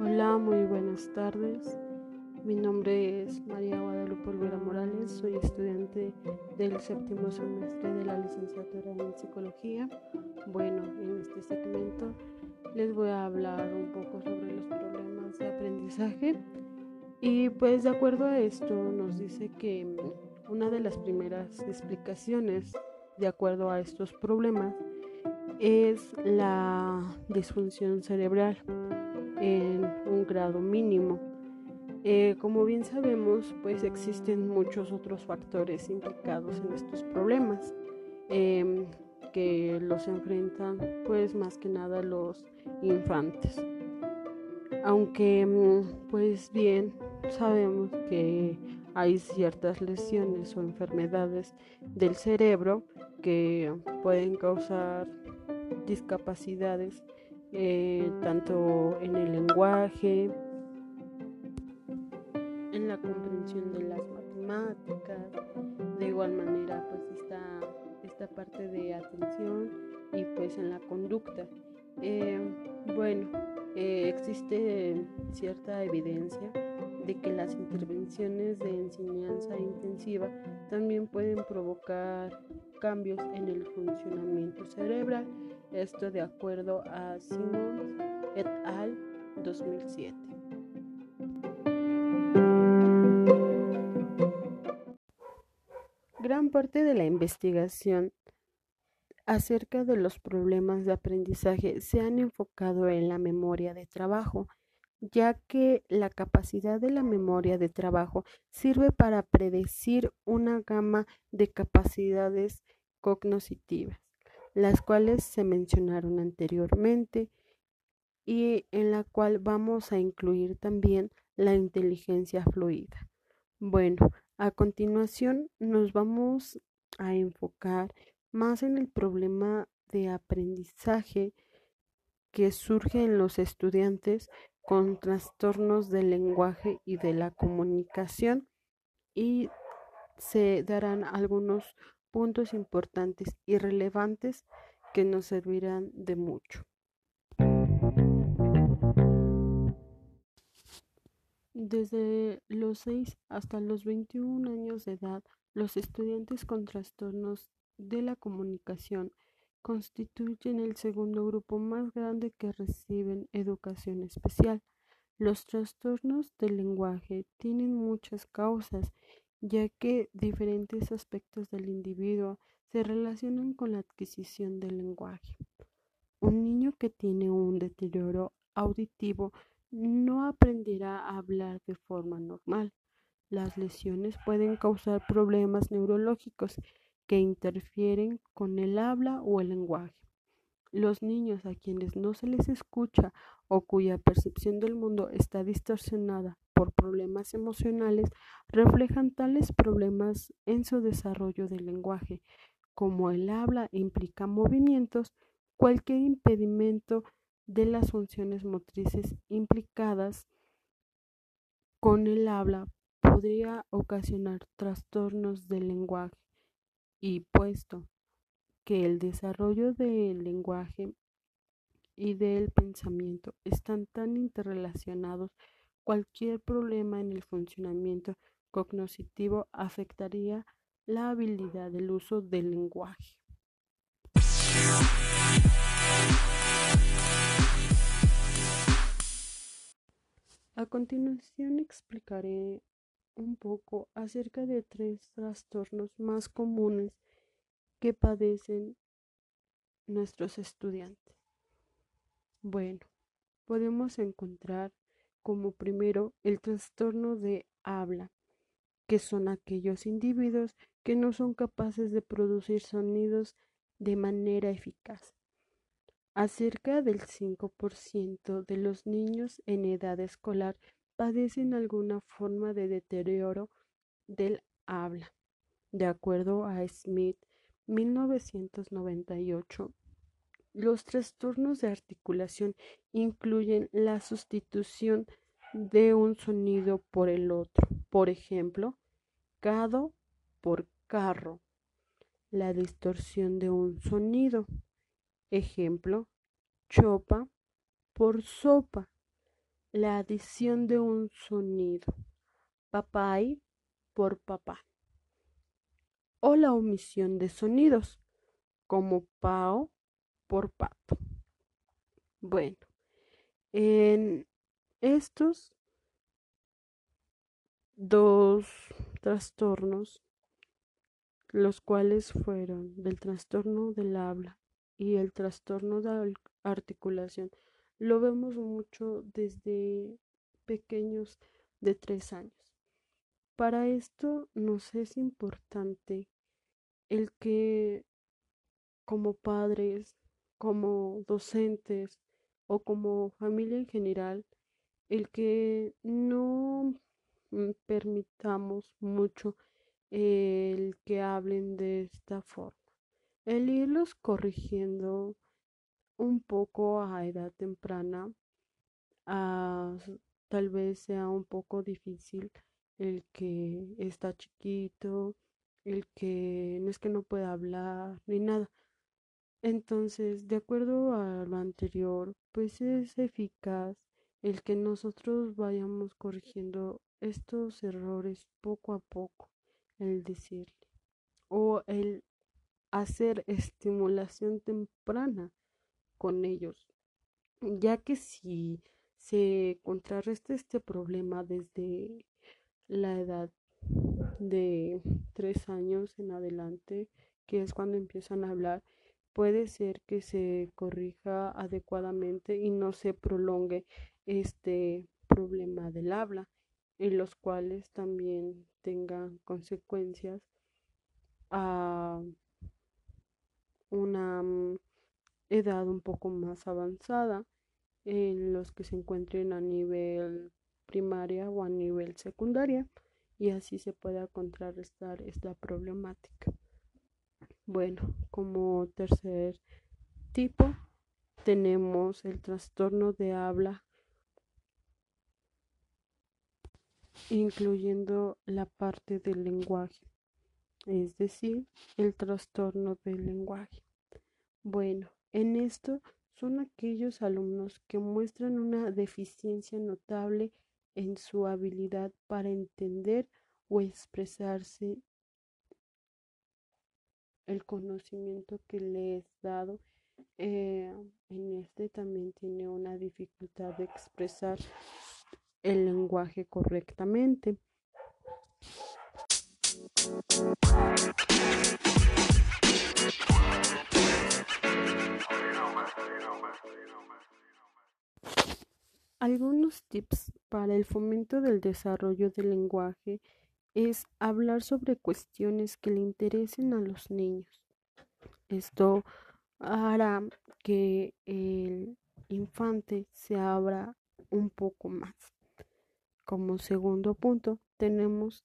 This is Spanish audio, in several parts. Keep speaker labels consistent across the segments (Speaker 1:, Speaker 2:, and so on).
Speaker 1: Hola, muy buenas tardes. Mi nombre es María Guadalupe Olvera Morales, soy estudiante del séptimo semestre de la licenciatura en psicología. Bueno, en este segmento les voy a hablar un poco sobre los problemas de aprendizaje y pues de acuerdo a esto nos dice que una de las primeras explicaciones de acuerdo a estos problemas es la disfunción cerebral en un grado mínimo. Eh, como bien sabemos, pues existen muchos otros factores implicados en estos problemas em, que los enfrentan pues más que nada los infantes. Aunque mm, pues bien sabemos que hay ciertas lesiones o enfermedades del cerebro que pueden causar discapacidades eh, tanto en el lenguaje, en la comprensión de las matemáticas, de igual manera pues está esta parte de atención y pues en la conducta. Eh, bueno, eh, existe cierta evidencia de que las intervenciones de enseñanza intensiva también pueden provocar cambios en el funcionamiento cerebral, esto de acuerdo a Simons et al. 2007. Gran parte de la investigación acerca de los problemas de aprendizaje se han enfocado en la memoria de trabajo, ya que la capacidad de la memoria de trabajo sirve para predecir una gama de capacidades cognitivas, las cuales se mencionaron anteriormente y en la cual vamos a incluir también la inteligencia fluida. Bueno, a continuación nos vamos a enfocar más en el problema de aprendizaje que surge en los estudiantes con trastornos del lenguaje y de la comunicación y se darán algunos puntos importantes y relevantes que nos servirán de mucho. Desde los 6 hasta los 21 años de edad, los estudiantes con trastornos de la comunicación constituyen el segundo grupo más grande que reciben educación especial. Los trastornos del lenguaje tienen muchas causas, ya que diferentes aspectos del individuo se relacionan con la adquisición del lenguaje. Un niño que tiene un deterioro auditivo no aprenderá a hablar de forma normal. Las lesiones pueden causar problemas neurológicos que interfieren con el habla o el lenguaje. Los niños a quienes no se les escucha o cuya percepción del mundo está distorsionada por problemas emocionales reflejan tales problemas en su desarrollo del lenguaje. Como el habla implica movimientos, cualquier impedimento de las funciones motrices implicadas con el habla podría ocasionar trastornos del lenguaje y puesto que el desarrollo del lenguaje y del pensamiento están tan interrelacionados, cualquier problema en el funcionamiento cognitivo afectaría la habilidad del uso del lenguaje. A continuación explicaré un poco acerca de tres trastornos más comunes que padecen nuestros estudiantes. Bueno, podemos encontrar como primero el trastorno de habla, que son aquellos individuos que no son capaces de producir sonidos de manera eficaz. Acerca del 5% de los niños en edad escolar padecen alguna forma de deterioro del habla. De acuerdo a Smith, 1998, los trastornos de articulación incluyen la sustitución de un sonido por el otro. Por ejemplo, cado por carro, la distorsión de un sonido. Ejemplo, chopa por sopa, la adición de un sonido. Papay por papá. O la omisión de sonidos, como pao por pato. Bueno, en estos dos trastornos, los cuales fueron del trastorno del habla y el trastorno de articulación, lo vemos mucho desde pequeños de tres años. Para esto nos es importante el que como padres, como docentes o como familia en general, el que no Mm, permitamos mucho el que hablen de esta forma. El irlos corrigiendo un poco a edad temprana, tal vez sea un poco difícil el que está chiquito, el que no es que no pueda hablar ni nada. Entonces, de acuerdo a lo anterior, pues es eficaz el que nosotros vayamos corrigiendo estos errores poco a poco, el decirle o el hacer estimulación temprana con ellos, ya que si se contrarresta este problema desde la edad de tres años en adelante, que es cuando empiezan a hablar, puede ser que se corrija adecuadamente y no se prolongue este problema del habla y los cuales también tengan consecuencias a una mm, edad un poco más avanzada en los que se encuentren a nivel primaria o a nivel secundaria y así se pueda contrarrestar esta problemática. Bueno, como tercer tipo tenemos el trastorno de habla incluyendo la parte del lenguaje, es decir, el trastorno del lenguaje. Bueno, en esto son aquellos alumnos que muestran una deficiencia notable en su habilidad para entender o expresarse el conocimiento que le es dado. Eh, en este también tiene una dificultad de expresar el lenguaje correctamente. Algunos tips para el fomento del desarrollo del lenguaje es hablar sobre cuestiones que le interesen a los niños. Esto hará que el infante se abra un poco más. Como segundo punto, tenemos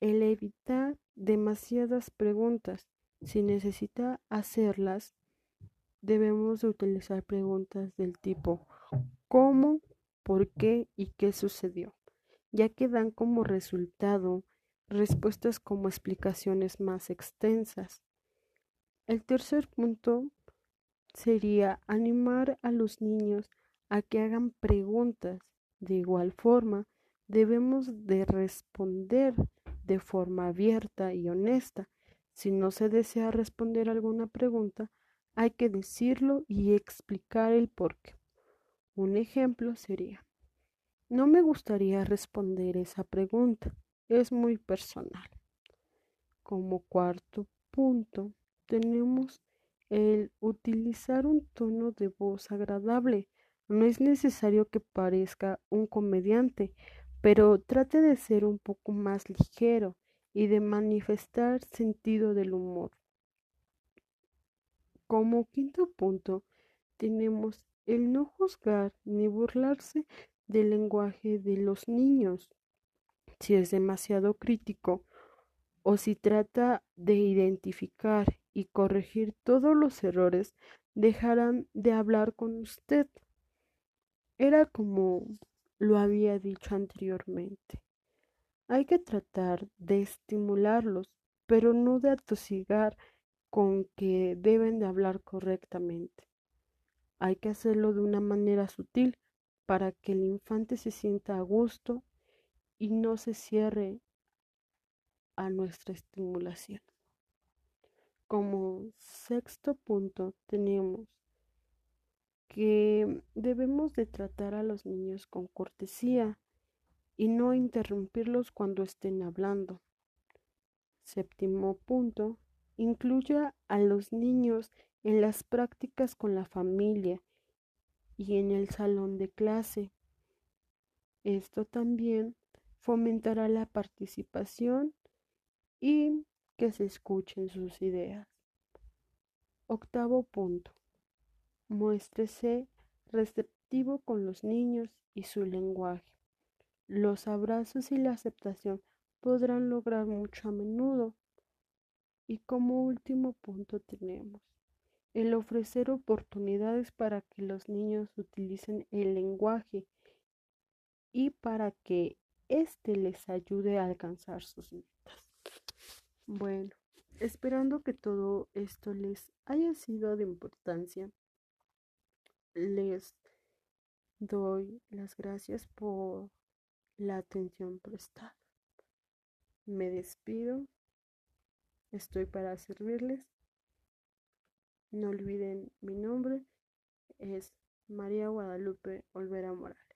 Speaker 1: el evitar demasiadas preguntas. Si necesita hacerlas, debemos utilizar preguntas del tipo ¿cómo? ¿por qué? y qué sucedió? ya que dan como resultado respuestas como explicaciones más extensas. El tercer punto sería animar a los niños a que hagan preguntas de igual forma, debemos de responder de forma abierta y honesta. Si no se desea responder alguna pregunta, hay que decirlo y explicar el por qué. Un ejemplo sería, no me gustaría responder esa pregunta, es muy personal. Como cuarto punto, tenemos el utilizar un tono de voz agradable no es necesario que parezca un comediante, pero trate de ser un poco más ligero y de manifestar sentido del humor. Como quinto punto, tenemos el no juzgar ni burlarse del lenguaje de los niños. Si es demasiado crítico o si trata de identificar y corregir todos los errores, dejarán de hablar con usted. Era como lo había dicho anteriormente. Hay que tratar de estimularlos, pero no de atosigar con que deben de hablar correctamente. Hay que hacerlo de una manera sutil para que el infante se sienta a gusto y no se cierre a nuestra estimulación. Como sexto punto tenemos que debemos de tratar a los niños con cortesía y no interrumpirlos cuando estén hablando. Séptimo punto, incluya a los niños en las prácticas con la familia y en el salón de clase. Esto también fomentará la participación y que se escuchen sus ideas. Octavo punto. Muéstrese receptivo con los niños y su lenguaje. Los abrazos y la aceptación podrán lograr mucho a menudo. Y como último punto tenemos el ofrecer oportunidades para que los niños utilicen el lenguaje y para que éste les ayude a alcanzar sus metas. Bueno, esperando que todo esto les haya sido de importancia, les doy las gracias por la atención prestada. Me despido. Estoy para servirles. No olviden mi nombre. Es María Guadalupe Olvera Morales.